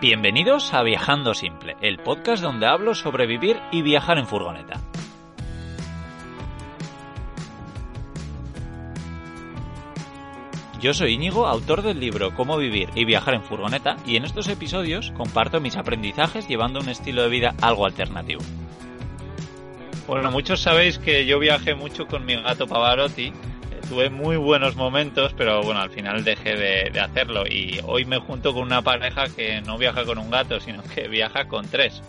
Bienvenidos a Viajando Simple, el podcast donde hablo sobre vivir y viajar en furgoneta. Yo soy Íñigo, autor del libro Cómo vivir y viajar en furgoneta, y en estos episodios comparto mis aprendizajes llevando un estilo de vida algo alternativo. Bueno, muchos sabéis que yo viajé mucho con mi gato Pavarotti. Tuve muy buenos momentos, pero bueno, al final dejé de, hacerlo. Y hoy me junto con una pareja que no viaja con un gato, sino que viaja con tres.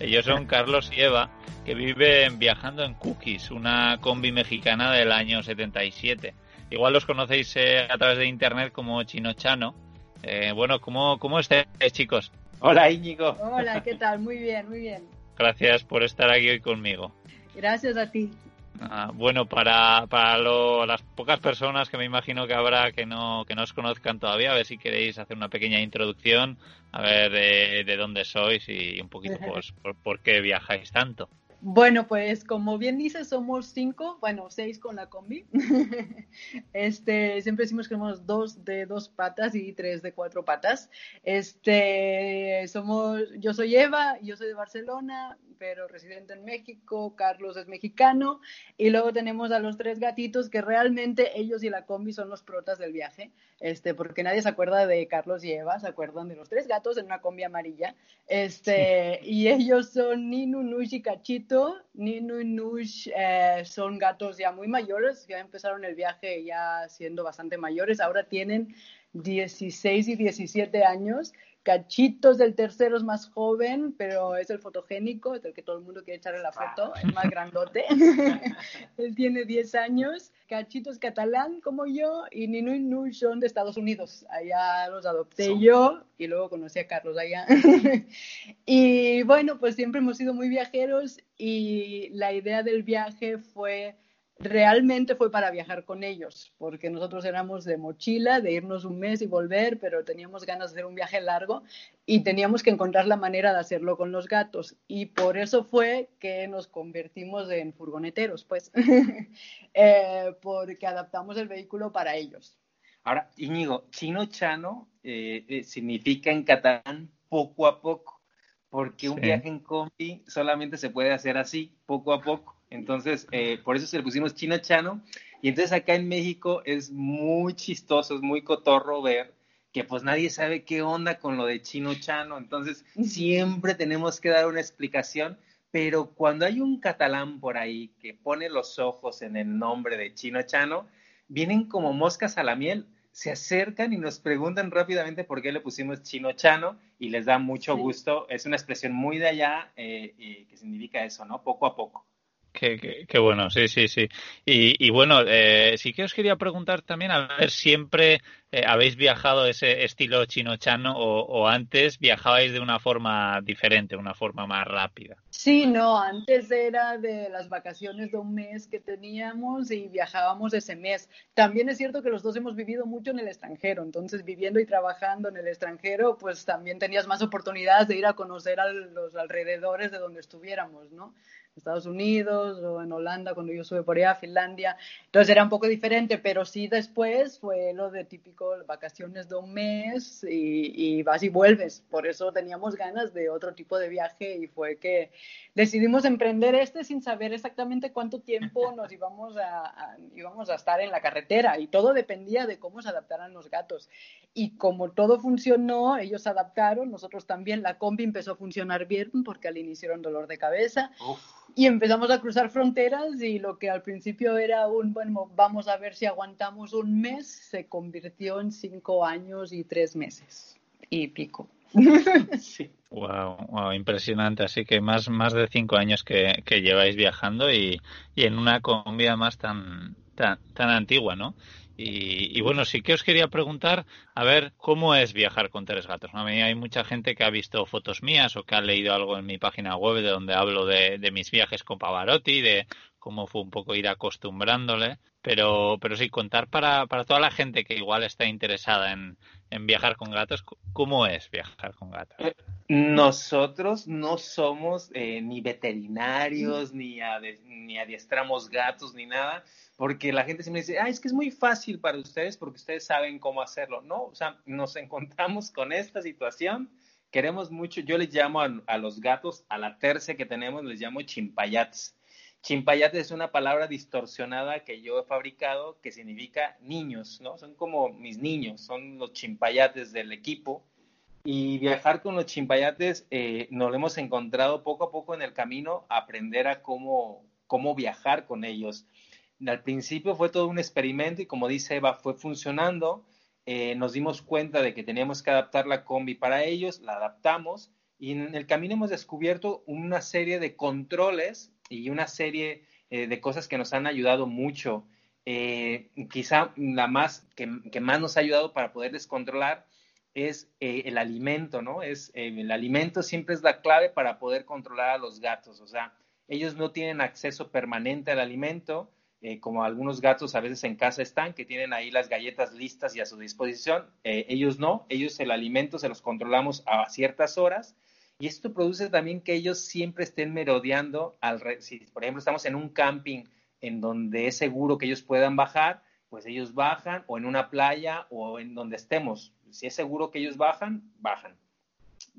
Ellos son Carlos y Eva, que viven viajando en Cookies, una combi mexicana del año 77. Igual los conocéis eh, a través de internet como Chinochano. Eh, bueno, ¿cómo, ¿cómo estáis, chicos? Hola, Íñigo. Hola, ¿qué tal? Muy bien, muy bien. Gracias por estar aquí hoy conmigo. Gracias a ti. Ah, bueno, para, para las pocas personas que me imagino que habrá que no, que no os conozcan todavía, a ver si queréis hacer una pequeña introducción, a ver eh, de dónde sois y un poquito pues, por qué viajáis tanto. Bueno, pues como bien dices, somos cinco, bueno, seis con la combi. este, siempre decimos que somos dos de dos patas y tres de cuatro patas. Este, somos, yo soy Eva, yo soy de Barcelona, pero residente en México, Carlos es mexicano, y luego tenemos a los tres gatitos que realmente ellos y la combi son los protas del viaje, este, porque nadie se acuerda de Carlos y Eva, se acuerdan de los tres gatos en una combi amarilla, este, y ellos son Ninu, Nush y Ninu y Nush eh, son gatos ya muy mayores, ya empezaron el viaje ya siendo bastante mayores, ahora tienen 16 y 17 años Cachitos del tercero es más joven, pero es el fotogénico, es el que todo el mundo quiere echarle la foto, es más grandote. Él tiene 10 años. Cachito es catalán como yo y Nino y son de Estados Unidos. Allá los adopté yo y luego conocí a Carlos allá. y bueno, pues siempre hemos sido muy viajeros y la idea del viaje fue realmente fue para viajar con ellos, porque nosotros éramos de mochila, de irnos un mes y volver, pero teníamos ganas de hacer un viaje largo y teníamos que encontrar la manera de hacerlo con los gatos. Y por eso fue que nos convertimos en furgoneteros, pues, eh, porque adaptamos el vehículo para ellos. Ahora, Íñigo, chino chano eh, eh, significa en catalán poco a poco, porque un viaje en combi solamente se puede hacer así, poco a poco. Entonces, eh, por eso se le pusimos Chino Chano. Y entonces acá en México es muy chistoso, es muy cotorro ver que pues nadie sabe qué onda con lo de Chino Chano. Entonces, siempre tenemos que dar una explicación. Pero cuando hay un catalán por ahí que pone los ojos en el nombre de Chino Chano, vienen como moscas a la miel se acercan y nos preguntan rápidamente por qué le pusimos chino chano y les da mucho gusto. Es una expresión muy de allá eh, que significa eso, ¿no? Poco a poco. Qué, bueno, sí, sí, sí. Y, bueno, eh, sí que os quería preguntar también, a ver, siempre eh, habéis viajado ese estilo chino-chano o, antes viajabais de una forma diferente, una forma más rápida. Sí, no, antes era de las vacaciones de un mes que teníamos y viajábamos ese mes. También es cierto que los dos hemos vivido mucho en el extranjero, entonces viviendo y trabajando en el extranjero, pues también tenías más oportunidades de ir a conocer a los alrededores de donde estuviéramos, ¿no? Estados Unidos o en Holanda cuando yo estuve por allá, Finlandia. Entonces era un poco diferente, pero sí después fue lo de típico vacaciones de un mes y, vas y vuelves. Por eso teníamos ganas de otro tipo de viaje y fue que decidimos emprender este sin saber exactamente cuánto tiempo nos íbamos a, íbamos a estar en la carretera y todo dependía de cómo se adaptaran los gatos. Y como todo funcionó, ellos se adaptaron, nosotros también, la combi empezó a funcionar bien porque al inicio era un dolor de cabeza. Y empezamos a cruzar fronteras y lo que al principio era un, bueno, vamos a ver si aguantamos un mes, se convirtió en cinco años y tres meses y pico. sí. Wow, wow, impresionante. Así que más, más de cinco años que, que lleváis viajando y, y en una comida más tan, tan, tan antigua, ¿no? Y, bueno, sí que os quería preguntar, a ver, ¿cómo es viajar con tres gatos? A mí hay mucha gente que ha visto fotos mías o que ha leído algo en mi página web de donde hablo de, de mis viajes con Pavarotti, de cómo fue un poco ir acostumbrándole. Pero, pero sí, contar para, para toda la gente que igual está interesada en, en viajar con gatos, ¿cómo es viajar con gatos? Eh, nosotros no somos eh, ni veterinarios, ni, ni adiestramos gatos, ni nada, porque la gente siempre dice, ah, es que es muy fácil para ustedes porque ustedes saben cómo hacerlo. No, o sea, nos encontramos con esta situación, queremos mucho, yo les llamo a, a los gatos, a la tercia que tenemos, les llamo chimpayats Chimpayate es una palabra distorsionada que yo he fabricado que significa niños, ¿no? Son como mis niños, son los chimpayates del equipo. Y viajar con los chimpayates eh, nos lo hemos encontrado poco a poco en el camino, aprender a cómo, cómo viajar con ellos. Al principio fue todo un experimento y como dice Eva, fue funcionando. Eh, nos dimos cuenta de que teníamos que adaptar la combi para ellos, la adaptamos y en el camino hemos descubierto una serie de controles y una serie eh, de cosas que nos han ayudado mucho. Eh, quizá la más que, más nos ha ayudado para poder descontrolar es el alimento, ¿no? Es, el alimento siempre es la clave para poder controlar a los gatos. O sea, ellos no tienen acceso permanente al alimento, como algunos gatos a veces en casa están, que tienen ahí las galletas listas y a su disposición. ellos no, ellos el alimento se los controlamos a ciertas horas y esto produce también que ellos siempre estén merodeando, al si por ejemplo estamos en un camping en donde es seguro que ellos puedan bajar, pues ellos bajan, o en una playa, o en donde estemos. Si es seguro que ellos bajan, bajan.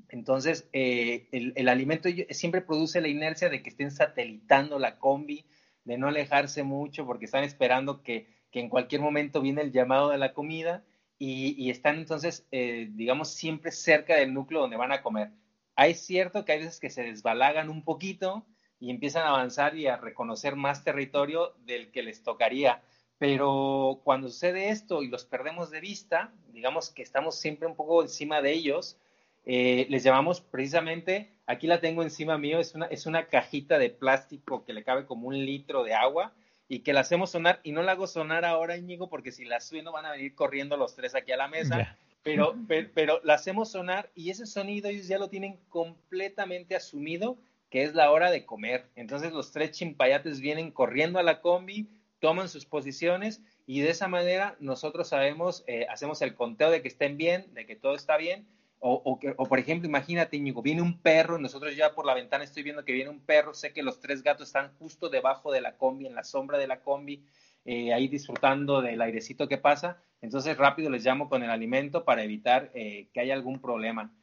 Entonces, eh, el, alimento siempre produce la inercia de que estén satelitando la combi, de no alejarse mucho porque están esperando que, en cualquier momento viene el llamado de la comida y, están entonces, eh, digamos, siempre cerca del núcleo donde van a comer. Hay cierto que hay veces que se desbalagan un poquito y empiezan a avanzar y a reconocer más territorio del que les tocaría. Pero cuando sucede esto y los perdemos de vista, digamos que estamos siempre un poco encima de ellos, eh, les llamamos precisamente, aquí la tengo encima mío, es una, es una cajita de plástico que le cabe como un litro de agua y que la hacemos sonar, y no la hago sonar ahora, Íñigo, porque si la sueno van a venir corriendo los tres aquí a la mesa pero, pero, la hacemos sonar y ese sonido ellos ya lo tienen completamente asumido que es la hora de comer. Entonces los tres chimpayates vienen corriendo a la combi, toman sus posiciones y de esa manera nosotros sabemos, eh, hacemos el conteo de que estén bien, de que todo está bien. O, o, por ejemplo, imagínate, Íñigo, viene un perro, nosotros ya por la ventana estoy viendo que viene un perro, sé que los tres gatos están justo debajo de la combi, en la sombra de la combi, eh, ahí disfrutando del airecito que pasa, entonces rápido les llamo con el alimento para evitar eh, que haya algún problema.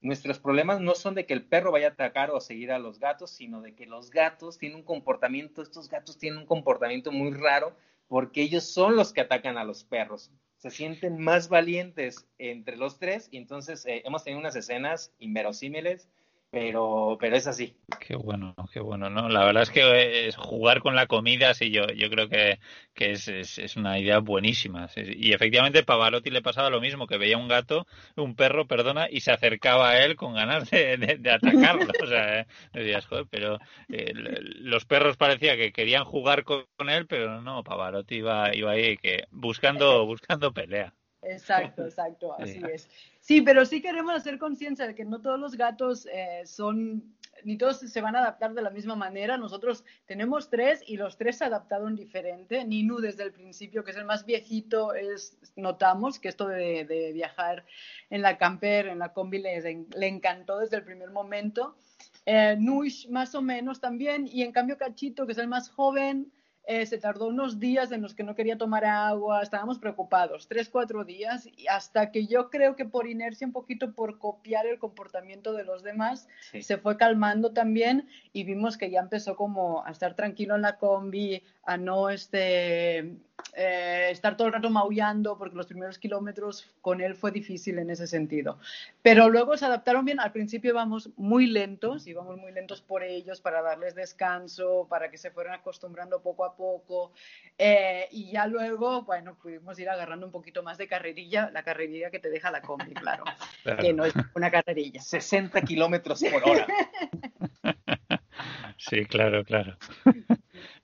Nuestros problemas no son de que el perro vaya a atacar o a seguir a los gatos, sino de que los gatos tienen un comportamiento, estos gatos tienen un comportamiento muy raro porque ellos son los que atacan a los perros. Se sienten más valientes entre los tres y entonces eh, hemos tenido unas escenas inverosímiles pero, pero es así. Qué bueno, qué bueno, ¿no? La verdad es que es jugar con la comida, sí, yo, yo creo que, que es, es, una idea buenísima. Y efectivamente Pavarotti le pasaba lo mismo, que veía un gato, un perro, perdona, y se acercaba a él con ganas de, de, atacarlo. O sea, ¿eh? decías, joder, pero eh, los perros parecía que querían jugar con, él, pero no, Pavarotti iba, iba ahí que buscando, buscando pelea. Exacto, exacto, así es. Sí, pero sí queremos hacer conciencia de que no todos los gatos eh, son, ni todos se van a adaptar de la misma manera. Nosotros tenemos tres y los tres se adaptaron diferente. Ninu desde el principio, que es el más viejito, es, notamos que esto de, viajar en la camper, en la combi, le, le encantó desde el primer momento. Eh, Nush más o menos también, y en cambio Cachito, que es el más joven, eh, se tardó unos días en los que no quería tomar agua, estábamos preocupados, tres, cuatro días, y hasta que yo creo que por inercia, un poquito por copiar el comportamiento de los demás, se fue calmando también y vimos que ya empezó como a estar tranquilo en la combi, a no este, eh, estar todo el rato maullando, porque los primeros kilómetros con él fue difícil en ese sentido. Pero luego se adaptaron bien. Al principio íbamos muy lentos, íbamos muy lentos por ellos para darles descanso, para que se fueran acostumbrando poco a poco. Eh, y ya luego, bueno, pudimos ir agarrando un poquito más de carrerilla, la carrerilla que te deja la combi, claro, que no es una carrerilla. 60 kilómetros por hora. Sí, claro, claro.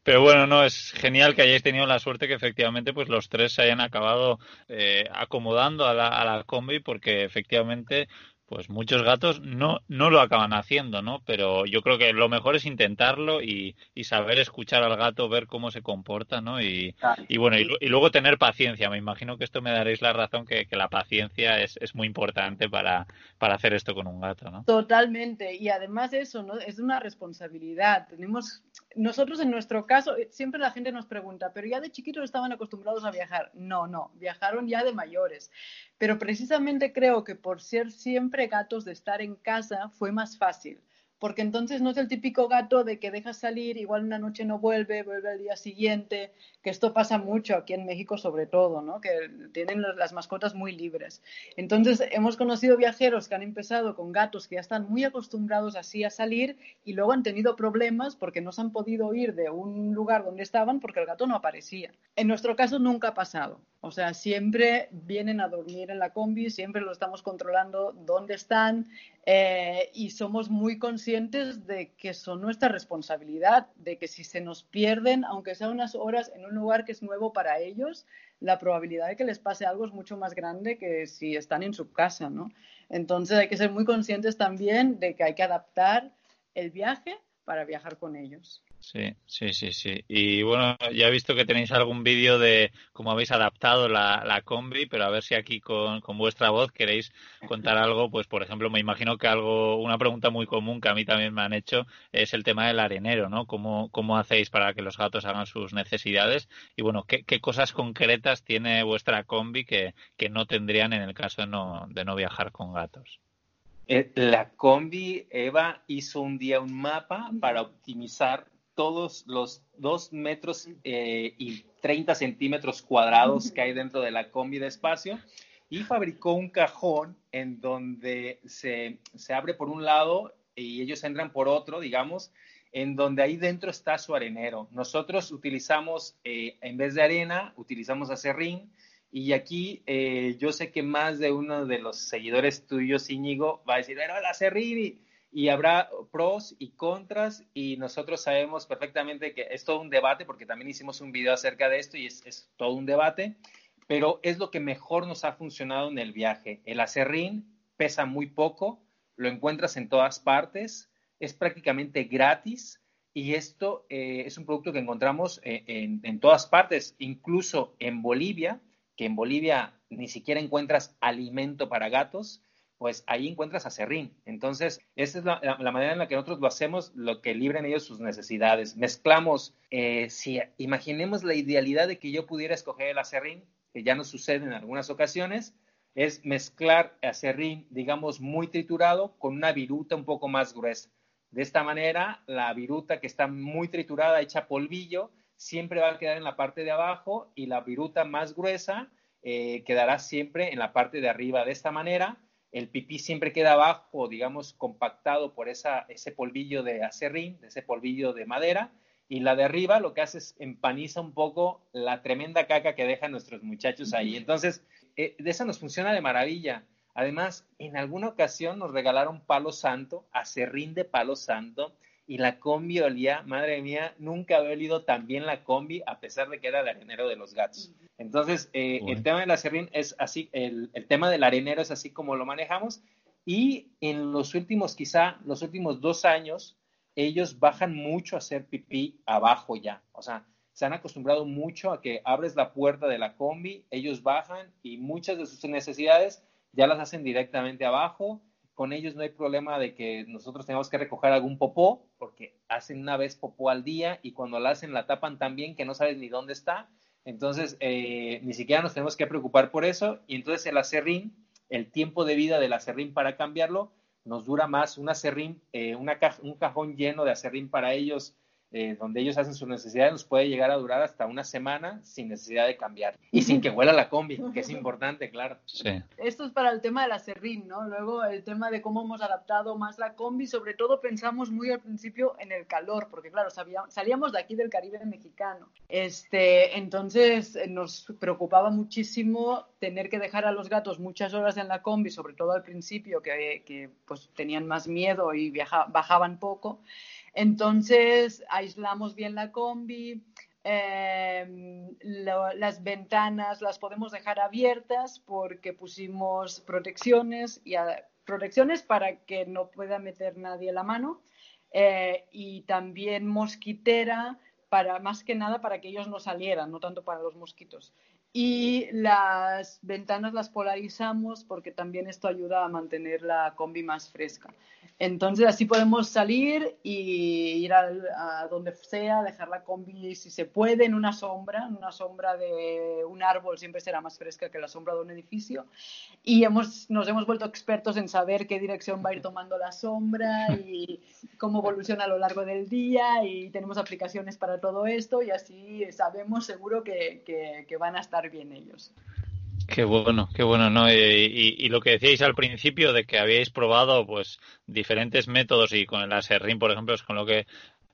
Pero bueno, no, es genial que hayáis tenido la suerte que efectivamente pues los tres se hayan acabado eh, acomodando a la, a la combi porque efectivamente pues muchos gatos no, no lo acaban haciendo, ¿no? Pero yo creo que lo mejor es intentarlo y, y saber escuchar al gato, ver cómo se comporta, ¿no? Y, y bueno, y, luego tener paciencia. Me imagino que esto me daréis la razón que, que la paciencia es, es, muy importante para, para hacer esto con un gato, ¿no? Totalmente. Y además eso, ¿no? Es una responsabilidad. Tenemos, nosotros en nuestro caso, eh, siempre la gente nos pregunta, pero ya de chiquitos estaban acostumbrados a viajar. No, no, viajaron ya de mayores. Pero precisamente creo que por ser siempre gatos de estar en casa fue más fácil porque entonces no es el típico gato de que dejas salir, igual una noche no vuelve, vuelve al día siguiente, que esto pasa mucho aquí en México sobre todo, ¿no? que tienen las mascotas muy libres. Entonces hemos conocido viajeros que han empezado con gatos que ya están muy acostumbrados así a salir y luego han tenido problemas porque no se han podido ir de un lugar donde estaban porque el gato no aparecía. En nuestro caso nunca ha pasado. O sea, siempre vienen a dormir en la combi, siempre lo estamos controlando dónde están eh, y somos muy conscientes de que son nuestra responsabilidad, de que si se nos pierden, aunque sea unas horas en un lugar que es nuevo para ellos, la probabilidad de que les pase algo es mucho más grande que si están en su casa, ¿no? Entonces hay que ser muy conscientes también de que hay que adaptar el viaje para viajar con ellos. Sí, sí, sí, sí. Y bueno, ya he visto que tenéis algún vídeo de cómo habéis adaptado la, la combi, pero a ver si aquí con, con, vuestra voz queréis contar algo. Pues, por ejemplo, me imagino que algo, una pregunta muy común que a mí también me han hecho es el tema del arenero, ¿no? ¿Cómo, cómo hacéis para que los gatos hagan sus necesidades? Y bueno, ¿qué, cosas concretas tiene vuestra combi que, que no tendrían en el caso de no, de no viajar con gatos? Eh, la combi, Eva hizo un día un mapa para optimizar todos los dos metros eh, y 30 centímetros cuadrados que hay dentro de la combi de espacio y fabricó un cajón en donde se, se abre por un lado y ellos entran por otro, digamos, en donde ahí dentro está su arenero. Nosotros utilizamos, eh, en vez de arena, utilizamos acerrín. Y aquí eh, yo sé que más de uno de los seguidores tuyos, Íñigo, va a decir, pero el acerrín habrá pros y contras y nosotros sabemos perfectamente que es todo un debate porque también hicimos un video acerca de esto y es, todo un debate, pero es lo que mejor nos ha funcionado en el viaje. El acerrín pesa muy poco, lo encuentras en todas partes, es prácticamente gratis y esto eh, es un producto que encontramos eh, en, en todas partes, incluso en Bolivia, que en Bolivia ni siquiera encuentras alimento para gatos pues ahí encuentras acerrín. Entonces, esa es la, manera en la que nosotros lo hacemos, lo que libren ellos sus necesidades. Mezclamos, eh, si imaginemos la idealidad de que yo pudiera escoger el acerrín, que ya nos sucede en algunas ocasiones, es mezclar acerrín, digamos, muy triturado con una viruta un poco más gruesa. De esta manera, la viruta que está muy triturada, hecha polvillo, siempre va a quedar en la parte de abajo y la viruta más gruesa eh, quedará siempre en la parte de arriba. De esta manera, el pipí siempre queda abajo, digamos, compactado por esa, ese polvillo de acerrín, de ese polvillo de madera, y la de arriba lo que hace es empaniza un poco la tremenda caca que dejan nuestros muchachos ahí. Entonces, eh, de esa nos funciona de maravilla. Además, en alguna ocasión nos regalaron palo santo, acerrín de palo santo, y la combi olía, madre mía, nunca había olido tan bien la combi a pesar de que era el arenero de los gatos. Entonces, eh, el tema del acerrín es así, el, el, tema del arenero es así como lo manejamos y en los últimos, quizá los últimos dos años, ellos bajan mucho a hacer pipí abajo ya. O sea, se han acostumbrado mucho a que abres la puerta de la combi, ellos bajan y muchas de sus necesidades ya las hacen directamente abajo con ellos no hay problema de que nosotros tengamos que recoger algún popó, porque hacen una vez popó al día y cuando la hacen la tapan tan bien que no sabes ni dónde está. Entonces, eh, ni siquiera nos tenemos que preocupar por eso. Y entonces el acerrín, el tiempo de vida del acerrín para cambiarlo, nos dura más. Un acerrín, eh, un cajón lleno de acerrín para ellos eh, donde ellos hacen sus necesidades, nos puede llegar a durar hasta una semana sin necesidad de cambiar y sin que huela la combi, que es importante, claro. Sí. Esto es para el tema de la serrín, ¿no? Luego el tema de cómo hemos adaptado más la combi, sobre todo pensamos muy al principio en el calor, porque claro, salíamos de aquí del Caribe mexicano. Este, entonces nos preocupaba muchísimo tener que dejar a los gatos muchas horas en la combi, sobre todo al principio, que, pues tenían más miedo y bajaban poco. Entonces aislamos bien la combi, em, las ventanas las podemos dejar abiertas porque pusimos protecciones y protecciones para que no pueda meter nadie la mano eh, y también mosquitera para más que nada para que ellos no salieran, no tanto para los mosquitos y las ventanas las polarizamos porque también esto ayuda a mantener la combi más fresca. Entonces así podemos salir y ir a, donde sea, dejar la combi si se puede en una sombra, en una sombra de un árbol siempre será más fresca que la sombra de un edificio y hemos, nos hemos vuelto expertos en saber qué dirección va a ir tomando la sombra y cómo evoluciona a lo largo del día y tenemos aplicaciones para todo esto y así sabemos seguro que, que van a estar bien ellos. Qué bueno, qué bueno, ¿no? Y, lo que decíais al principio de que habíais probado, pues, diferentes métodos y con el Aserrín, por ejemplo, es con lo que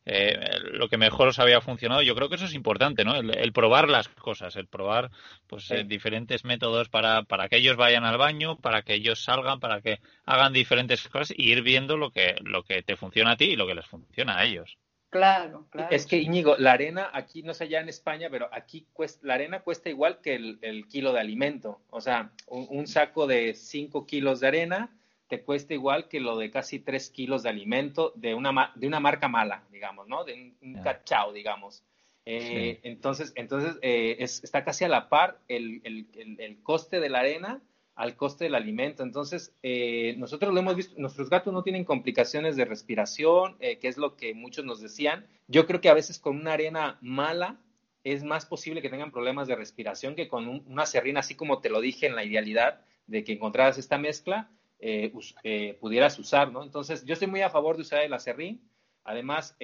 eh, lo que mejor os había funcionado. Yo creo que eso es importante, ¿no? El, probar las cosas, el probar, pues, eh, diferentes métodos para, para que ellos vayan al baño, para que ellos salgan, para que hagan diferentes cosas y ir viendo lo que, lo que te funciona a ti y lo que les funciona a ellos. Claro, claro. Es que Íñigo, la arena aquí, no sé ya en España, pero aquí cuesta, la arena cuesta igual que el, kilo de alimento. O sea, un, saco de 5 kilos de arena te cuesta igual que lo de casi 3 kilos de alimento de una, de una marca mala, digamos, ¿no? De un, cachao, digamos. Eh, entonces, entonces eh, está casi a la par el, el coste de la arena al coste del alimento. Entonces, eh, nosotros lo hemos visto, nuestros gatos no tienen complicaciones de respiración, eh, que es lo que muchos nos decían. Yo creo que a veces con una arena mala es más posible que tengan problemas de respiración que con una serrina, así como te lo dije en la idealidad de que encontraras esta mezcla, eh, pudieras usar, ¿no? Entonces, yo estoy muy a favor de usar el acerrín. Además,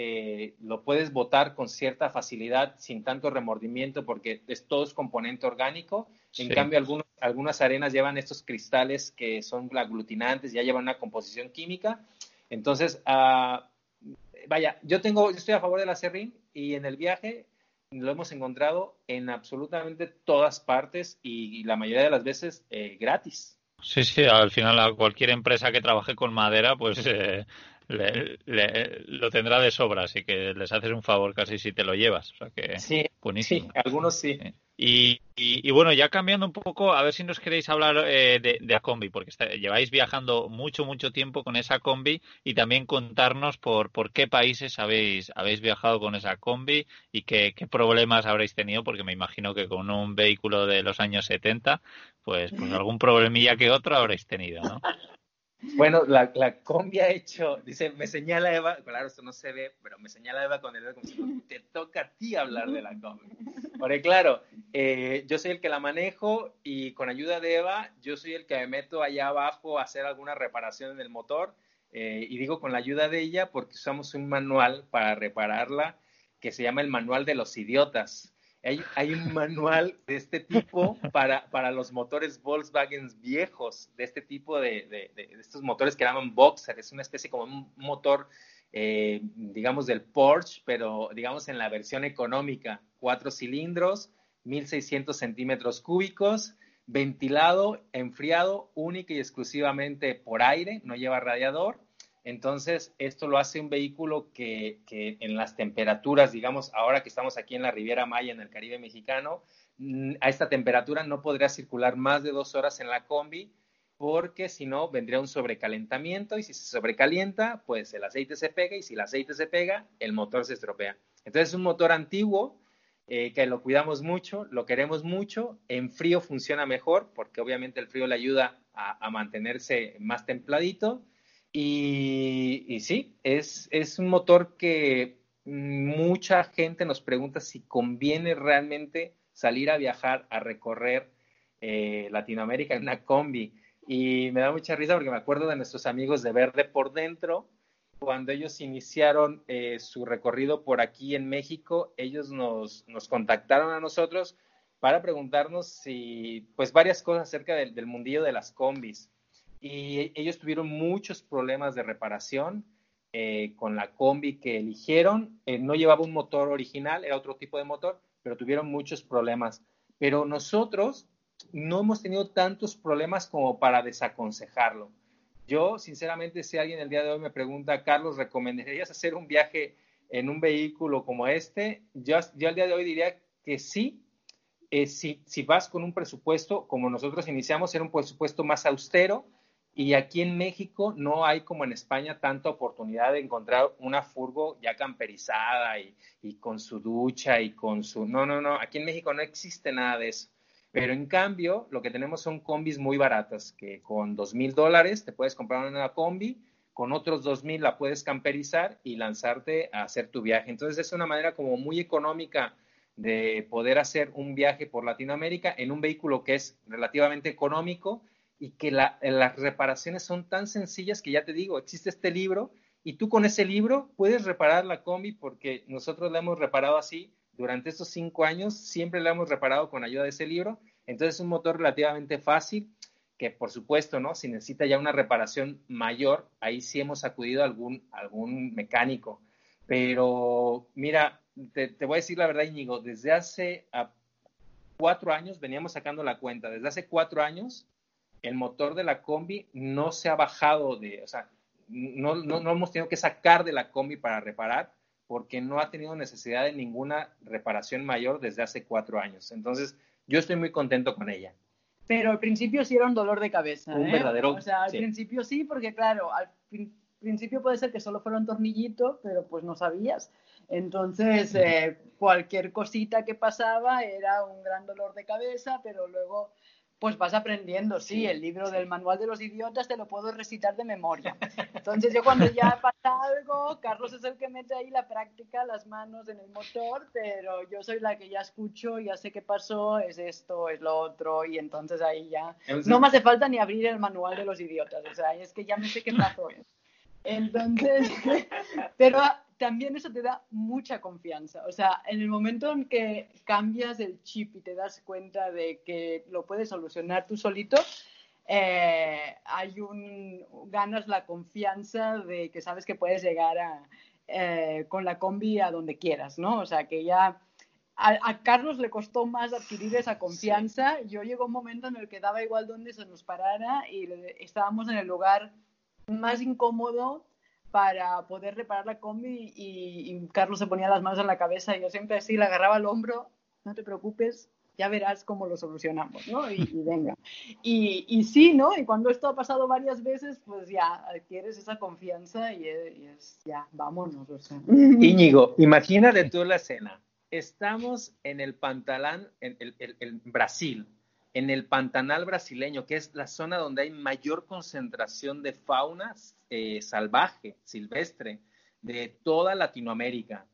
lo puedes botar con cierta facilidad, sin tanto remordimiento, porque es, todo es componente orgánico en cambio, algunas arenas llevan estos cristales que son aglutinantes, ya llevan una composición química. Entonces, ah, vaya, yo tengo, yo estoy a favor del acerrín y en el viaje lo hemos encontrado en absolutamente todas partes y, la mayoría de las veces eh, gratis. Sí, sí, al final a cualquier empresa que trabaje con madera, pues eh, lo tendrá de sobra, así que les haces un favor casi si te lo llevas. O sea que, sí, buenísimo. Sí, algunos sí. Y, bueno, ya cambiando un poco, a ver si nos queréis hablar eh, de, de combi, porque lleváis viajando mucho, mucho tiempo con esa combi y también contarnos por, por qué países habéis, habéis viajado con esa combi y qué, qué problemas habréis tenido, porque me imagino que con un vehículo de los años 70, pues, pues algún problemilla que otro habréis tenido, ¿no? Bueno, la, la, combi ha hecho, dice, me señala Eva, claro, esto no se ve, pero me señala Eva con el dedo como si te toca a ti hablar de la combi. Porque claro, eh, yo soy el que la manejo y con ayuda de Eva, yo soy el que me meto allá abajo a hacer alguna reparación en el motor. Eh, y digo con la ayuda de ella porque usamos un manual para repararla que se llama el manual de los idiotas. Hay, un manual de este tipo para, para los motores Volkswagen viejos, de este tipo de, de, estos motores que llaman Boxer. Es una especie como un motor, eh, digamos, del Porsche, pero digamos en la versión económica. Cuatro cilindros, 1600 centímetros cúbicos, ventilado, enfriado única y exclusivamente por aire, no lleva radiador entonces, esto lo hace un vehículo que, en las temperaturas, digamos, ahora que estamos aquí en la Riviera Maya, en el Caribe mexicano, mm, a esta temperatura no podría circular más de dos horas en la combi, porque si no, vendría un sobrecalentamiento y si se sobrecalienta, pues el aceite se pega y si el aceite se pega, el motor se estropea. Entonces, es un motor antiguo eh, que lo cuidamos mucho, lo queremos mucho, en frío funciona mejor, porque obviamente el frío le ayuda a mantenerse más templadito y, sí, es, un motor que mucha gente nos pregunta si conviene realmente salir a viajar, a recorrer eh, Latinoamérica en una combi. Y me da mucha risa porque me acuerdo de nuestros amigos de Verde por Dentro, cuando ellos iniciaron eh, su recorrido por aquí en México, ellos nos, nos, contactaron a nosotros para preguntarnos si, pues varias cosas acerca del, del mundillo de las combis y ellos tuvieron muchos problemas de reparación eh, con la combi que eligieron. Eh, no llevaba un motor original, era otro tipo de motor, pero tuvieron muchos problemas. Pero nosotros no hemos tenido tantos problemas como para desaconsejarlo. Yo, sinceramente, si alguien el día de hoy me pregunta, Carlos, ¿recomendarías hacer un viaje en un vehículo como este? Yo, yo al día de hoy diría que sí, eh, si, si, vas con un presupuesto, como nosotros iniciamos, era un presupuesto más austero, y aquí en México no hay como en España tanta oportunidad de encontrar una furgo ya camperizada y, y, con su ducha y con su... No, no, no, aquí en México no existe nada de eso. Pero en cambio, lo que tenemos son combis muy baratas, que con dos mil dólares te puedes comprar una combi, con otros dos mil la puedes camperizar y lanzarte a hacer tu viaje. Entonces es una manera como muy económica de poder hacer un viaje por Latinoamérica en un vehículo que es relativamente económico y que las reparaciones son tan sencillas que ya te digo, existe este libro y tú con ese libro puedes reparar la combi porque nosotros la hemos reparado así durante estos cinco años, siempre la hemos reparado con ayuda de ese libro. Entonces es un motor relativamente fácil que por supuesto, ¿no? Si necesita ya una reparación mayor, ahí sí hemos acudido a algún, algún mecánico. Pero mira, te, te, voy a decir la verdad, Íñigo, desde hace cuatro años, veníamos sacando la cuenta, desde hace cuatro años el motor de la combi no se ha bajado de, o sea, no, no, no hemos tenido que sacar de la combi para reparar porque no ha tenido necesidad de ninguna reparación mayor desde hace cuatro años. Entonces, yo estoy muy contento con ella. Pero al principio sí era un dolor de cabeza. Un ¿eh? verdadero. O sea, al principio sí, porque claro, al principio puede ser que solo fuera un tornillito, pero pues no sabías. Entonces, eh, cualquier cosita que pasaba era un gran dolor de cabeza, pero luego pues vas aprendiendo, sí, el libro del manual de los idiotas te lo puedo recitar de memoria. Entonces yo cuando ya pasa algo, Carlos es el que mete ahí la práctica, las manos en el motor, pero yo soy la que ya escucho, ya sé qué pasó, es esto, es lo otro, y entonces ahí ya no me hace falta ni abrir el manual de los idiotas, o sea, es que ya me sé qué pasó. Entonces, pero también eso te da mucha confianza. O sea, en el momento en que cambias el chip y te das cuenta de que lo puedes solucionar tú solito, eh, hay un ganas la confianza de que sabes que puedes llegar a, eh, con la combi a donde quieras, ¿no? O sea, que ya a, Carlos le costó más adquirir esa confianza. Yo llegó un momento en el que daba igual donde se nos parara y estábamos en el lugar más incómodo para poder reparar la combi y, Carlos se ponía las manos en la cabeza y yo siempre así le agarraba el hombro, no te preocupes, ya verás cómo lo solucionamos, ¿no? Y, venga. Y, sí, ¿no? Y cuando esto ha pasado varias veces, pues ya adquieres esa confianza y, es, ya, vámonos. O sea. Íñigo, imagínate tú la escena. Estamos en el pantalán, en el Brasil, en el Pantanal brasileño, que es la zona donde hay mayor concentración de fauna eh, salvaje, silvestre, de toda Latinoamérica.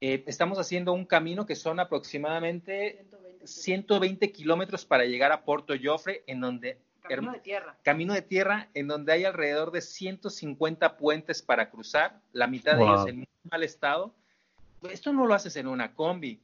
Eh, estamos haciendo un camino que son aproximadamente 120, kilómetros para llegar a Porto Joffre, en donde... Camino de tierra. Camino de tierra, en donde hay alrededor de 150 puentes para cruzar, la mitad de ellos en muy mal estado. Esto no lo haces en una combi,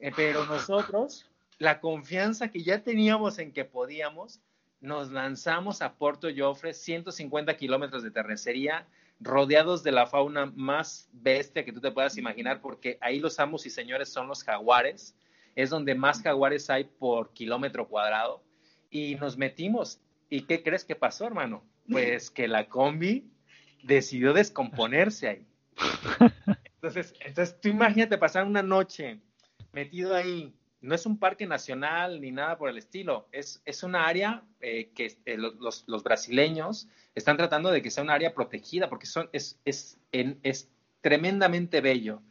eh, pero nosotros la confianza que ya teníamos en que podíamos, nos lanzamos a Porto Joffre, 150 kilómetros de terracería, rodeados de la fauna más bestia que tú te puedas imaginar, porque ahí los amos y señores son los jaguares, es donde más jaguares hay por kilómetro cuadrado, y nos metimos. ¿Y qué crees que pasó, hermano? Pues que la combi decidió descomponerse ahí. Entonces, entonces tú imagínate pasar una noche metido ahí no es un parque nacional ni nada por el estilo, es, es una área eh, que eh, los, los, brasileños están tratando de que sea un área protegida porque son, es, es, es tremendamente bello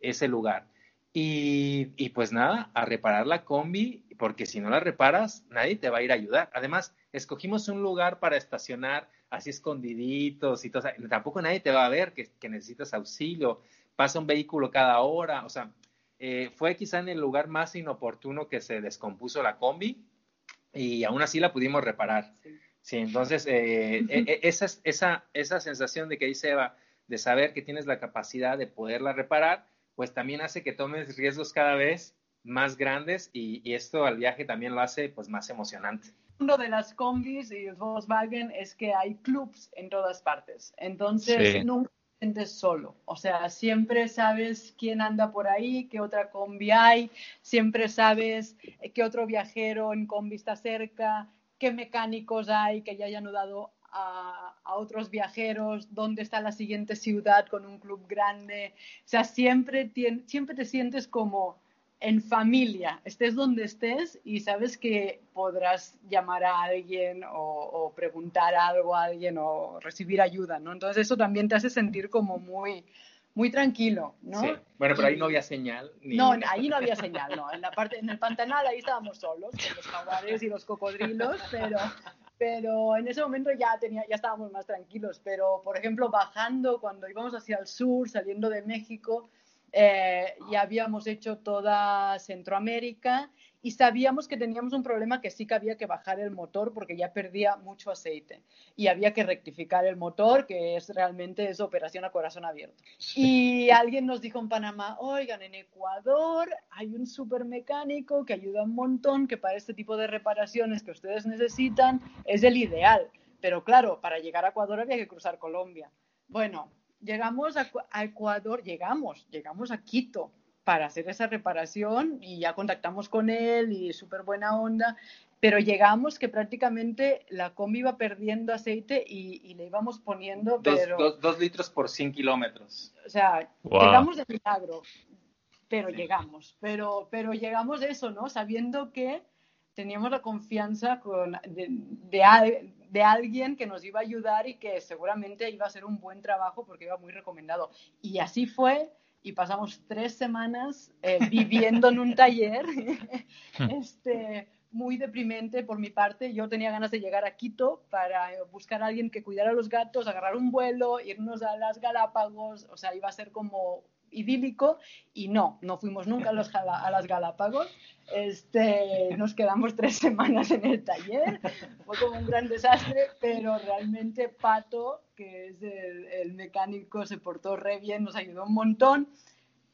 ese lugar. Y, y, pues nada, a reparar la combi, porque si no la reparas, nadie te va a ir a ayudar. Además, escogimos un lugar para estacionar así escondiditos y todo. tampoco nadie te va a ver que, que necesitas auxilio. Pasa un vehículo cada hora. O sea, eh, fue quizá en el lugar más inoportuno que se descompuso la combi y aún así la pudimos reparar. Sí, entonces eh, e, e, esa, esa, esa sensación de que dice Eva, de saber que tienes la capacidad de poderla reparar, pues también hace que tomes riesgos cada vez más grandes y, esto al viaje también lo hace pues más emocionante. Uno de las combis y Volkswagen es que hay clubs en todas partes. Entonces, nunca solo. O sea, siempre sabes quién anda por ahí, qué otra combi hay, siempre sabes qué otro viajero en combi está cerca, qué mecánicos hay que ya hayan dado a, otros viajeros, dónde está la siguiente ciudad con un club grande. O sea, siempre, siempre te sientes como en familia, estés donde estés y sabes que podrás llamar a alguien o, preguntar algo a alguien o recibir ayuda, ¿no? Entonces eso también te hace sentir como muy, muy tranquilo, ¿no? Sí. Bueno, pero ahí no había señal. No, ahí no había señal, no. En la parte, en el pantanal ahí estábamos solos con los jaguares y los cocodrilos, pero, pero en ese momento ya tenía, ya estábamos más tranquilos. Pero, por ejemplo, bajando cuando íbamos hacia el sur, saliendo de México, eh, ya habíamos hecho toda Centroamérica y sabíamos que teníamos un problema que sí que había que bajar el motor porque ya perdía mucho aceite y había que rectificar el motor, que es realmente es operación a corazón abierto. Y alguien nos dijo en Panamá, oigan, en Ecuador hay un supermecánico que ayuda un montón, que para este tipo de reparaciones que ustedes necesitan es el ideal. Pero claro, para llegar a Ecuador había que cruzar Colombia. Bueno, llegamos a, Ecuador, llegamos, llegamos a Quito para hacer esa reparación y ya contactamos con él y súper buena onda, pero llegamos que prácticamente la combi iba perdiendo aceite y, le íbamos poniendo... Dos, pero, dos, litros por 100 kilómetros. O sea, llegamos de milagro, pero llegamos, pero, pero llegamos eso, ¿no? Sabiendo que teníamos la confianza con, de, de, alguien que nos iba a ayudar y que seguramente iba a hacer un buen trabajo porque iba muy recomendado. Y así fue y pasamos tres semanas eh, viviendo en un taller este, muy deprimente por mi parte. Yo tenía ganas de llegar a Quito para buscar a alguien que cuidara a los gatos, agarrar un vuelo, irnos a las Galápagos, o sea, iba a ser como idílico y no, no fuimos nunca a, los, las Galápagos. Este, nos quedamos tres semanas en el taller, fue como un gran desastre, pero realmente Pato, que es el, mecánico, se portó re bien, nos ayudó un montón,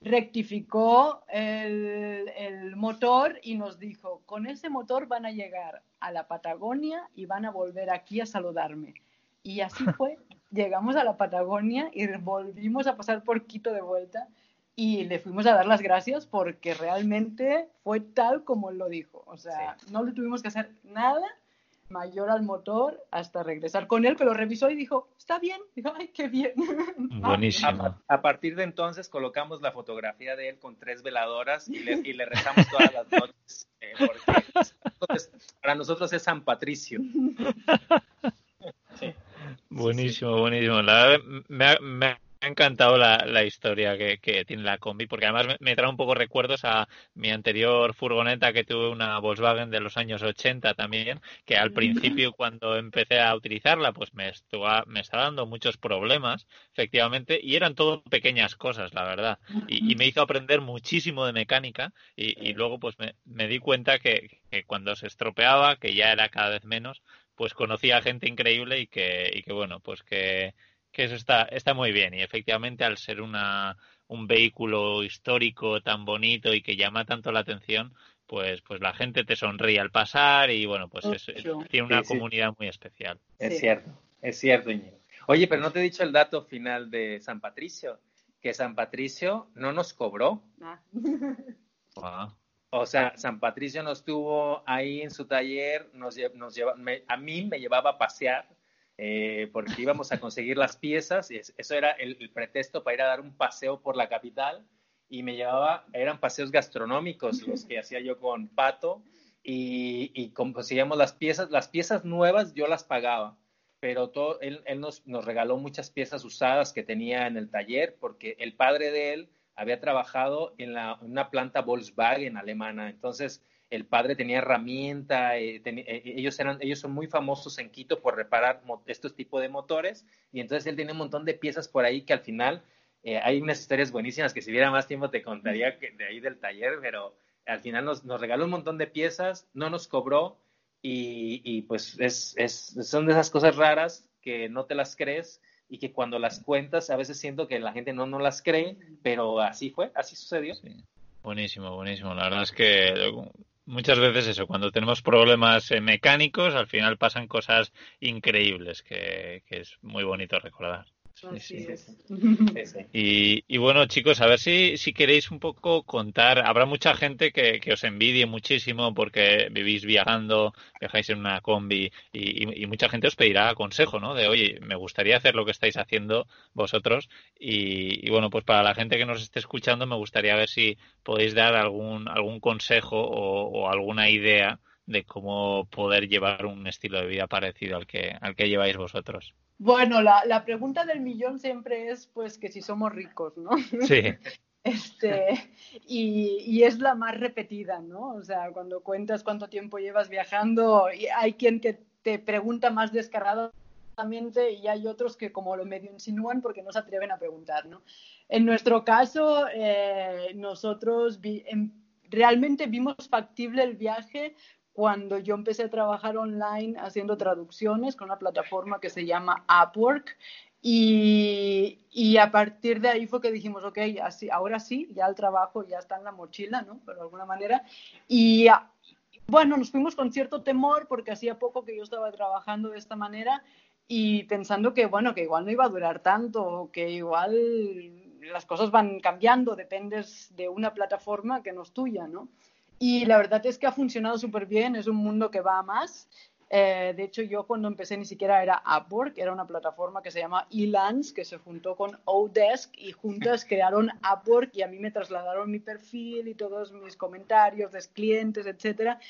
rectificó el, el motor y nos dijo, con ese motor van a llegar a la Patagonia y van a volver aquí a saludarme. Y así fue, llegamos a la Patagonia y volvimos a pasar por Quito de vuelta y le fuimos a dar las gracias porque realmente fue tal como lo dijo. O sea, no le tuvimos que hacer nada mayor al motor hasta regresar con él, que lo revisó y dijo, está bien. Dijo, ay, qué bien. Buenísimo. A, partir de entonces colocamos la fotografía de él con tres veladoras y le, y le rezamos todas las noches, eh, porque para nosotros es San Patricio. Buenísimo, buenísimo. La me, me, ha encantado la, la historia que, que, tiene la combi, porque además me, trae un poco recuerdos a mi anterior furgoneta que tuve una Volkswagen de los años 80 también, que al principio cuando empecé a utilizarla, pues me, estuvo, me estaba dando muchos problemas, efectivamente, y eran todo pequeñas cosas, la verdad. Y, y me hizo aprender muchísimo de mecánica y, y luego pues me, me di cuenta que, que cuando se estropeaba, que ya era cada vez menos, pues conocía gente increíble y que, y que bueno, pues que, que eso está, está muy bien. Y efectivamente, al ser una, un vehículo histórico tan bonito y que llama tanto la atención, pues, pues la gente te sonríe al pasar y bueno, pues tiene una comunidad muy especial. Es cierto, es cierto, Íñigo. Oye, pero no te he dicho el dato final de San Patricio, que San Patricio no nos cobró. Ah. O sea, San Patricio nos tuvo ahí en su taller, nos, nos lleva, a mí me llevaba a pasear eh, porque íbamos a conseguir las piezas y eso era el, pretexto para ir a dar un paseo por la capital y me llevaba, eran paseos gastronómicos los que hacía yo con Pato y, y conseguíamos las piezas, las piezas nuevas yo las pagaba, pero todo, él, él nos, nos regaló muchas piezas usadas que tenía en el taller porque el padre de él había trabajado en la, una planta Volkswagen alemana. Entonces, el padre tenía herramienta, eh, eh, ellos, eran, ellos son muy famosos en Quito por reparar estos tipos de motores, y entonces él tiene un montón de piezas por ahí que al final eh, hay unas historias buenísimas que si hubiera más tiempo te contaría de ahí del taller, pero al final nos, nos regaló un montón de piezas, no nos cobró, y, y pues es, es, son de esas cosas raras que no te las crees y que cuando las cuentas a veces siento que la gente no, no las cree, pero así fue, así sucedió. Buenísimo, buenísimo. La verdad es que muchas veces eso, cuando tenemos problemas eh, mecánicos, al final pasan cosas increíbles que, que es muy bonito recordar. Sí, Y, bueno, chicos, a ver si, si queréis un poco contar. Habrá mucha gente que, os envidie muchísimo porque vivís viajando, viajáis en una combi y, mucha gente os pedirá consejo, ¿no? De, oye, me gustaría hacer lo que estáis haciendo vosotros. Y, bueno, pues para la gente que nos esté escuchando, me gustaría ver si podéis dar algún, algún consejo o, alguna idea de cómo poder llevar un estilo de vida parecido al que, al que lleváis vosotros. Bueno, la, la, pregunta del millón siempre es, pues, que si somos ricos, ¿no? Sí. Este, y, y, es la más repetida, ¿no? O sea, cuando cuentas cuánto tiempo llevas viajando, y hay quien que te pregunta más descaradamente y hay otros que como lo medio insinúan porque no se atreven a preguntar, ¿no? En nuestro caso, eh, nosotros em, realmente vimos factible el viaje cuando yo empecé a trabajar online haciendo traducciones con una plataforma que se llama Upwork. Y, y, a partir de ahí fue que dijimos, ok, así, ahora sí, ya el trabajo ya está en la mochila, ¿no? Pero de alguna manera. Y bueno, nos fuimos con cierto temor porque hacía poco que yo estaba trabajando de esta manera y pensando que, bueno, que igual no iba a durar tanto, que igual las cosas van cambiando, dependes de una plataforma que no es tuya, ¿no? Y la verdad es que ha funcionado súper bien, es un mundo que va a más. Eh, de hecho, yo cuando empecé ni siquiera era Upwork, era una plataforma que se llama Elance, que se juntó con Odesk y juntas crearon Upwork y a mí me trasladaron mi perfil y todos mis comentarios de clientes, etcétera.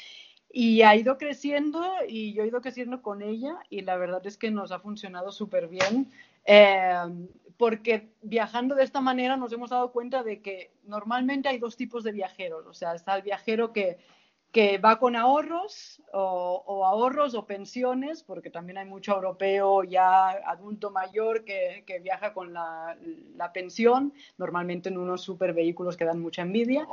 Y ha ido creciendo y yo he ido creciendo con ella y la verdad es que nos ha funcionado súper bien. Eh, porque viajando de esta manera nos hemos dado cuenta de que normalmente hay dos tipos de viajeros. O sea, está el viajero que, que va con ahorros o, ahorros o pensiones, porque también hay mucho europeo ya adulto mayor que, que viaja con la, la, pensión, normalmente en unos super vehículos que dan mucha envidia.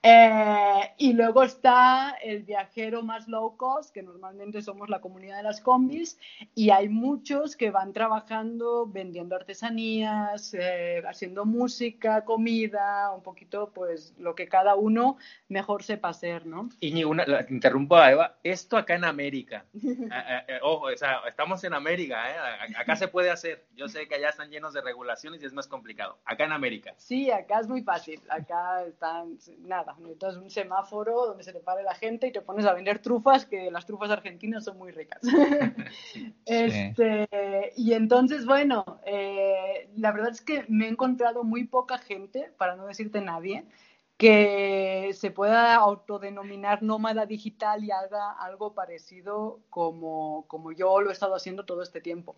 Eh, y luego está el viajero más low cost, que normalmente somos la comunidad de las combis, y hay muchos que van trabajando vendiendo artesanías, eh, haciendo música, comida, un poquito pues lo que cada uno mejor sepa hacer, ¿no? Y una, interrumpo a Eva, esto acá en América, eh, ojo, o sea, estamos en América, acá se puede hacer, yo sé que allá están llenos de regulaciones y es más complicado, acá en América. Sí, acá es muy fácil, acá están, nada necesitas un semáforo donde se te pare la gente y te pones a vender trufas, que las trufas argentinas son muy ricas. este, y entonces, bueno, eh, la verdad es que me he encontrado muy poca gente, para no decirte nadie, que se pueda autodenominar nómada digital y haga algo parecido como, como yo lo he estado haciendo todo este tiempo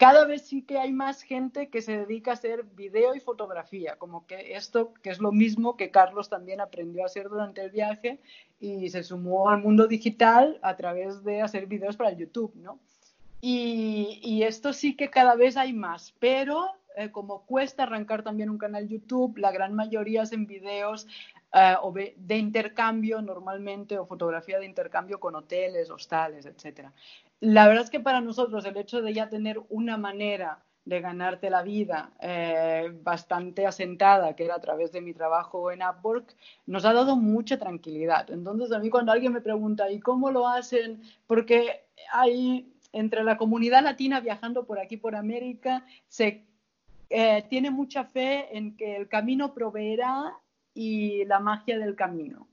cada vez sí que hay más gente que se dedica a hacer video y fotografía, como que esto, que es lo mismo que Carlos también aprendió a hacer durante el viaje y se sumó al mundo digital a través de hacer videos para YouTube, ¿no? Y, esto sí que cada vez hay más, pero eh, como cuesta arrancar también un canal YouTube, la gran mayoría hacen videos eh, de intercambio normalmente o fotografía de intercambio con hoteles, hostales, etcétera la verdad es que para nosotros el hecho de ya tener una manera de ganarte la vida eh, bastante asentada, que era a través de mi trabajo en Upwork, nos ha dado mucha tranquilidad. Entonces, a mí cuando alguien me pregunta, ¿y cómo lo hacen? Porque hay entre la comunidad latina viajando por aquí, por América, se eh, tiene mucha fe en que el camino proveerá y la magia del camino.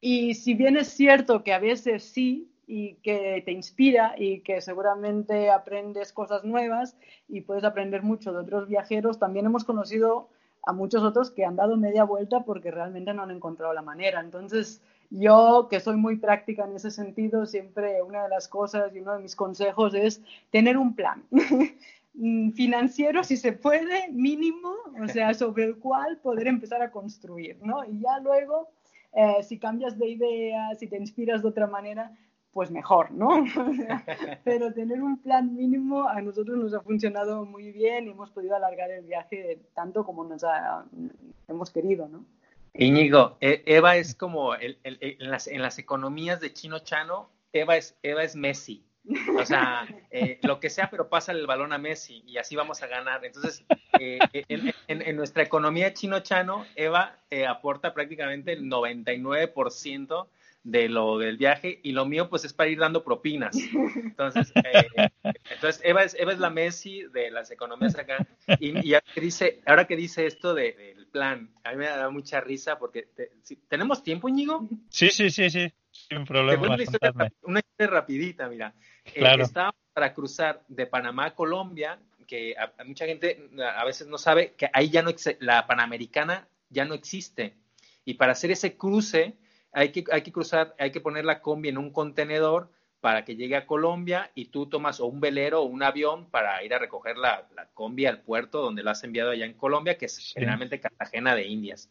Y si bien es cierto que a veces sí, y que te inspira y que seguramente aprendes cosas nuevas y puedes aprender mucho de otros viajeros. También hemos conocido a muchos otros que han dado media vuelta porque realmente no han encontrado la manera. Entonces, yo que soy muy práctica en ese sentido, siempre una de las cosas y uno de mis consejos es tener un plan. financiero si se puede, mínimo, o sea, sobre el cual poder empezar a construir, ¿no? Y ya luego, eh, si cambias de idea, si te inspiras de otra manera, pues mejor, ¿no? Pero tener un plan mínimo a nosotros nos ha funcionado muy bien y hemos podido alargar el viaje tanto como nos hemos querido, ¿no? Íñigo, e, Eva es como en, las, economías de Chino Chano, Eva es, Eva es Messi. O sea, eh, lo que sea, pero pasa el balón a Messi y así vamos a ganar. Entonces, eh, en, nuestra economía chino-chano, Eva aporta prácticamente el 99% de lo del viaje y lo mío pues es para ir dando propinas. Entonces, eh, entonces Eva, es, Eva es la Messi de las economías acá y, ahora, que dice, ahora que dice esto del plan, a mí me da mucha risa porque ¿tenemos tiempo, Íñigo? Sí, sí, sí, sí, sin problema. Una historia, una historia, rapidita, mira. Eh, claro. estábamos para cruzar de Panamá a Colombia, que a, mucha gente a veces no sabe que ahí ya no la Panamericana ya no existe. Y para hacer ese cruce hay que, hay que cruzar, hay que poner la combi en un contenedor para que llegue a Colombia y tú tomas o un velero o un avión para ir a recoger la, combi al puerto donde la has enviado allá en Colombia, que es generalmente Cartagena de Indias.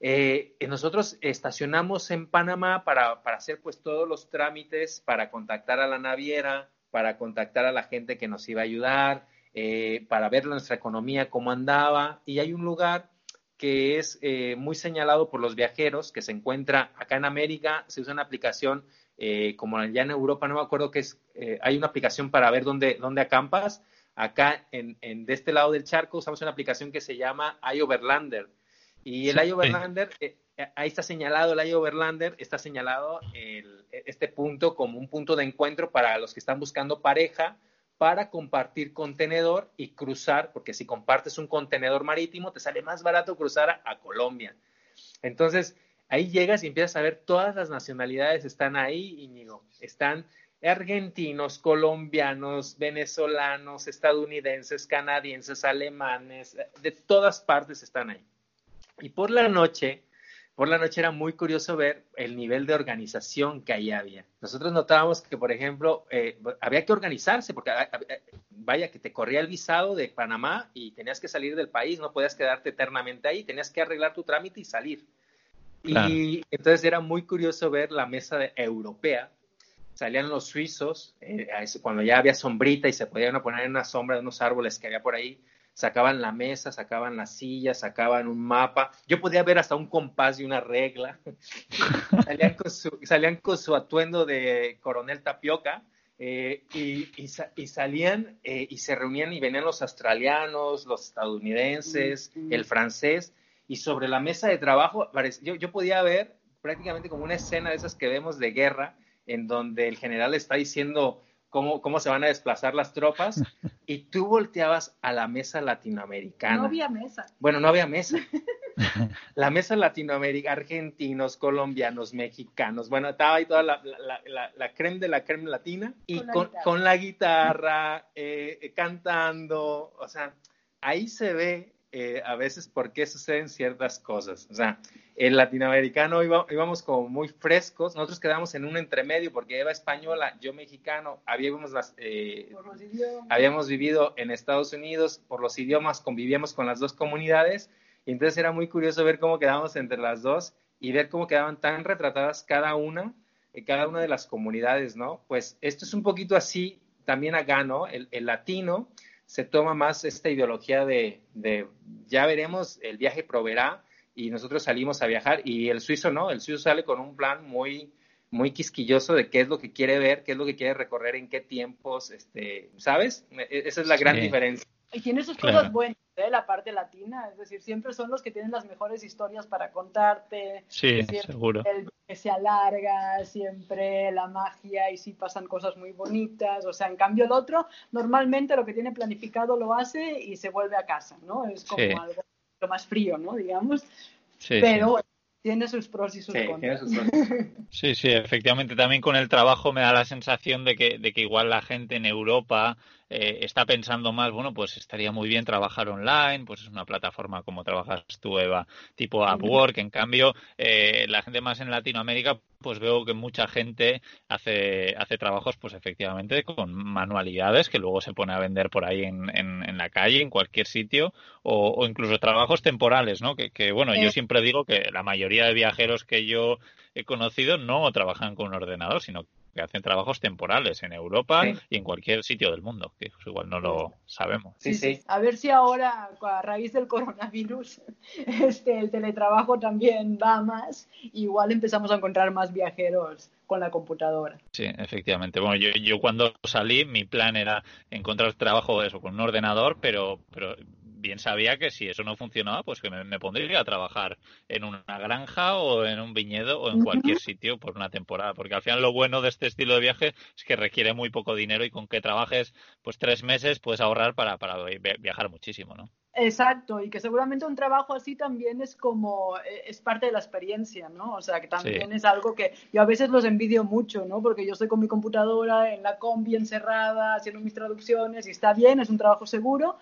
Eh, nosotros estacionamos en Panamá para, para, hacer pues todos los trámites, para contactar a la naviera, para contactar a la gente que nos iba a ayudar, eh, para ver nuestra economía cómo andaba. Y hay un lugar que es eh, muy señalado por los viajeros, que se encuentra acá en América, se usa una aplicación eh, como ya en Europa, no me acuerdo que es, eh, hay una aplicación para ver dónde, dónde acampas. Acá en, en, de este lado del charco usamos una aplicación que se llama iOverlander. Y el iOverlander, ahí está señalado el iOverlander, está señalado el, este punto como un punto de encuentro para los que están buscando pareja para compartir contenedor y cruzar, porque si compartes un contenedor marítimo, te sale más barato cruzar a, Colombia. Entonces, ahí llegas y empiezas a ver todas las nacionalidades están ahí, Íñigo. Están argentinos, colombianos, venezolanos, estadounidenses, canadienses, alemanes, de todas partes están ahí. Y por la noche, por la noche era muy curioso ver el nivel de organización que ahí había. Nosotros notábamos que, por ejemplo, eh, había que organizarse, porque ah, ah, eh, vaya que te corría el visado de Panamá y tenías que salir del país, no podías quedarte eternamente ahí, tenías que arreglar tu trámite y salir. Y entonces era muy curioso ver la mesa europea. Salían los suizos, eh, cuando ya había sombrita y se podían poner en una sombra de unos árboles que había por ahí sacaban la mesa, sacaban la silla, sacaban un mapa. Yo podía ver hasta un compás y una regla. salían, con su, salían con su atuendo de coronel tapioca. Eh, y, y, salían eh, y se reunían y venían los australianos, los estadounidenses, el francés, y sobre la mesa de trabajo yo, yo podía ver prácticamente como una escena de esas que vemos de guerra, en donde el general está diciendo, cómo, cómo se van a desplazar las tropas, y tú volteabas a la mesa latinoamericana. No había mesa. Bueno, no había mesa. la mesa latinoamericana, argentinos, colombianos, mexicanos, bueno, estaba ahí toda la, la, la, creme de la creme latina, y con, la guitarra, eh, cantando, o sea, ahí se ve eh, a veces por qué suceden ciertas cosas. O sea, el latinoamericano íbamos como muy frescos, nosotros quedamos en un entremedio porque Eva española, yo mexicano, habíamos, eh, habíamos vivido en Estados Unidos, por los idiomas convivíamos con las dos comunidades y entonces era muy curioso ver cómo quedábamos entre las dos y ver cómo quedaban tan retratadas cada una, eh, cada una de las comunidades, ¿no? Pues esto es un poquito así también acá, ¿no? El, el latino se toma más esta ideología de, de ya veremos, el viaje proveerá, y nosotros salimos a viajar y el suizo no, el suizo sale con un plan muy muy quisquilloso de qué es lo que quiere ver, qué es lo que quiere recorrer, en qué tiempos, este, ¿sabes? E, esa es la gran diferencia. Y tiene sus cosas buenas, ¿eh? la parte latina, es decir, siempre son los que tienen las mejores historias para contarte. Sí, seguro. El que se alarga, siempre la magia y sí pasan cosas muy bonitas, o sea, en cambio el otro normalmente lo que tiene planificado lo hace y se vuelve a casa, ¿no? Es como algo más frío, ¿no? Digamos. Pero tiene sus pros y sus contras. Sí, sí, efectivamente. También con el trabajo me da la sensación de que, de que igual la gente en Europa eh, está pensando más, bueno, pues estaría muy bien trabajar online, pues es una plataforma como trabajas tú, Eva, tipo Upwork. En cambio, eh, la gente más en Latinoamérica, pues veo que mucha gente hace, hace trabajos, pues efectivamente, con manualidades que luego se pone a vender por ahí en, en, la calle, en cualquier sitio, o, incluso trabajos temporales, ¿no? Que, que bueno, yo siempre digo que la mayoría de viajeros que yo he conocido no trabajan con un ordenador, sino que hacen trabajos temporales en Europa y en cualquier sitio del mundo, que pues igual no lo sabemos. Sí, sí. A ver si ahora, a raíz del coronavirus, este, el teletrabajo también va más, igual empezamos a encontrar más viajeros con la computadora. Sí, efectivamente. Bueno, yo, yo cuando salí, mi plan era encontrar trabajo eso, con un ordenador, pero, pero bien sabía que si eso no funcionaba, pues que me, pondría a trabajar en una granja o en un viñedo o en cualquier sitio por una temporada. Porque al final lo bueno de este estilo de viaje es que requiere muy poco dinero y con que trabajes pues tres meses puedes ahorrar para, para viajar muchísimo, ¿no? Exacto, y que seguramente un trabajo así también es como, eh, es parte de la experiencia, ¿no? O sea, que también es algo que yo a veces los envidio mucho, ¿no? Porque yo estoy con mi computadora en la combi encerrada, haciendo mis traducciones y está bien, es un trabajo seguro,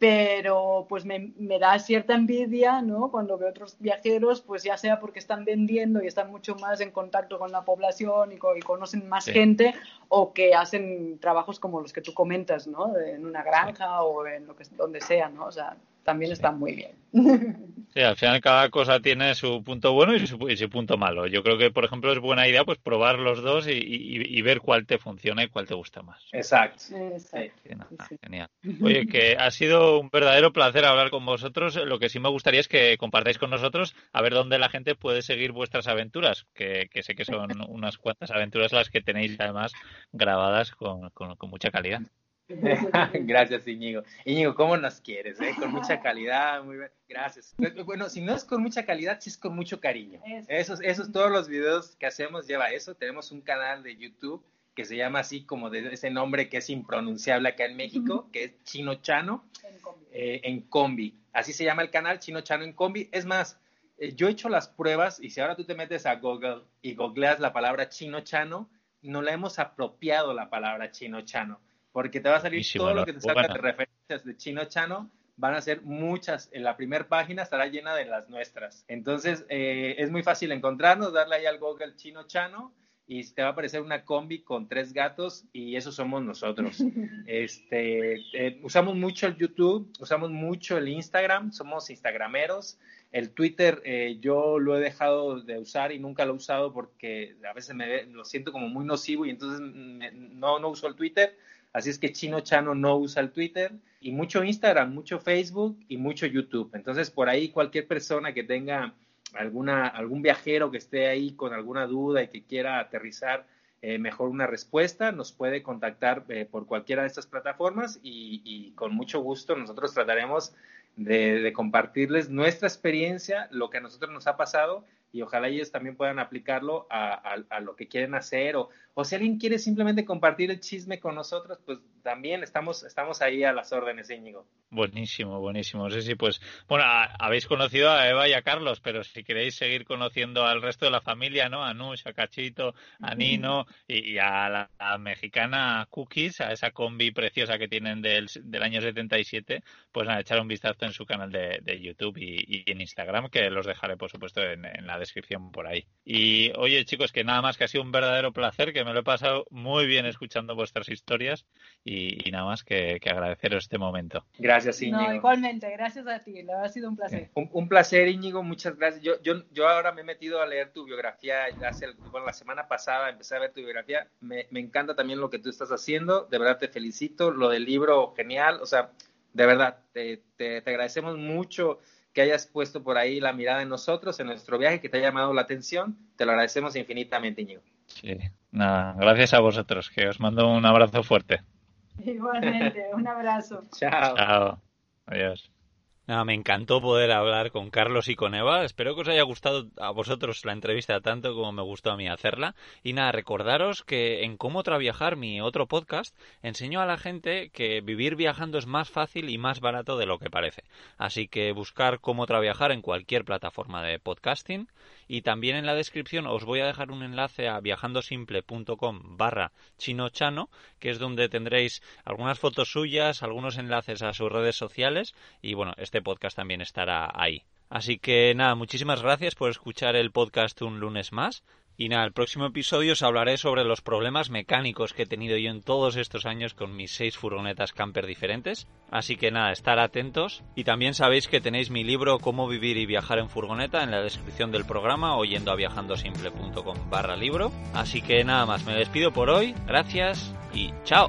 pero pues me, me, da cierta envidia, ¿no? Cuando veo otros viajeros, pues ya sea porque están vendiendo y están mucho más en contacto con la población y, conocen más gente, o que hacen trabajos como los que tú comentas, ¿no? En una granja o en lo que donde sea, ¿no? O sea, también está muy bien. Sí, al final cada cosa tiene su punto bueno y su, punto malo. Yo creo que, por ejemplo, es buena idea pues probar los dos y, ver cuál te funciona y cuál te gusta más. Exacto. Genial. Oye, que ha sido un verdadero placer hablar con vosotros. Lo que sí me gustaría es que compartáis con nosotros a ver dónde la gente puede seguir vuestras aventuras, que, sé que son unas cuantas aventuras las que tenéis además grabadas con mucha calidad. Gracias, Íñigo. Íñigo, ¿cómo nos quieres? Eh? Con mucha calidad, muy bien. Gracias. Bueno, si no es con mucha calidad, sí es con mucho cariño. Esos, esos, todos los videos que hacemos lleva eso. Tenemos un canal de YouTube que se llama así como de ese nombre que es impronunciable acá en México, que es Chino Chano en combi. Eh, así se llama el canal, Chino Chano en combi. Es más, eh, yo he hecho las pruebas y si ahora tú te metes a Google y googleas la palabra Chino Chano, no la hemos apropiado la palabra Chino Chano porque te va a salir todo lo que te salga de referencias de Chino Chano, van a ser muchas. En la primera página estará llena de las nuestras. Entonces, eh, es muy fácil encontrarnos, darle ahí al Google Chino Chano y te va a aparecer una combi con tres gatos y eso somos nosotros. Este, eh, usamos mucho el YouTube, usamos mucho el Instagram, somos instagrameros. El Twitter eh, yo lo he dejado de usar y nunca lo he usado porque a veces me lo siento como muy nocivo y entonces no, no uso el Twitter Así es que Chino Chano no usa el Twitter y mucho Instagram, mucho Facebook y mucho YouTube. Entonces, por ahí cualquier persona que tenga alguna, algún viajero que esté ahí con alguna duda y que quiera aterrizar eh, mejor una respuesta, nos puede contactar eh, por cualquiera de estas plataformas y, con mucho gusto nosotros trataremos de, compartirles nuestra experiencia, lo que a nosotros nos ha pasado y ojalá ellos también puedan aplicarlo a, a lo que quieren hacer o, o si alguien quiere simplemente compartir el chisme con nosotros, pues también estamos, estamos ahí a las órdenes, Íñigo. Buenísimo, buenísimo. Sí, sí, pues, bueno, habéis conocido a Eva y a Carlos, pero si queréis seguir conociendo al resto de la familia, ¿no? A Nush, a Cachito, a Nino y, a la mexicana Cookies, a esa combi preciosa que tienen del, del año 77, pues a echar un vistazo en su canal de, YouTube y, en Instagram, que los dejaré, por supuesto, en, en, la descripción por ahí. Y oye, chicos, que nada más que ha sido un verdadero placer que me lo he pasado muy bien escuchando vuestras historias y, nada más que, agradeceros este momento. Gracias, Íñigo. No, igualmente, gracias a ti, ha sido un placer. Un, placer, Íñigo, muchas gracias. Yo, yo, yo ahora me he metido a leer tu biografía, hace, bueno, la semana pasada empecé a ver tu biografía, me, me encanta también lo que tú estás haciendo, de verdad te felicito, lo del libro, genial, o sea, de verdad, te, te, te agradecemos mucho que hayas puesto por ahí la mirada en nosotros, en nuestro viaje, que te haya llamado la atención. Te lo agradecemos infinitamente, Íñigo. Sí, nada, gracias a vosotros, que os mando un abrazo fuerte. Igualmente, un abrazo. Chao. Chao. Adiós me encantó poder hablar con Carlos y con Eva. Espero que os haya gustado a vosotros la entrevista tanto como me gustó a mí hacerla. Y nada, recordaros que en Cómo Traviajar, mi otro podcast, enseño a la gente que vivir viajando es más fácil y más barato de lo que parece. Así que buscar Cómo Traviajar en cualquier plataforma de podcasting. Y también en la descripción os voy a dejar un enlace a viajandosimple.com barra chinochano, que es donde tendréis algunas fotos suyas, algunos enlaces a sus redes sociales y bueno, este podcast también estará ahí. Así que nada, muchísimas gracias por escuchar el podcast un lunes más. Y nada, el próximo episodio os hablaré sobre los problemas mecánicos que he tenido yo en todos estos años con mis seis furgonetas camper diferentes. Así que nada, estar atentos. Y también sabéis que tenéis mi libro Cómo vivir y viajar en furgoneta en la descripción del programa o yendo a viajandosimple.com barra libro. Así que nada más, me despido por hoy. Gracias y chao.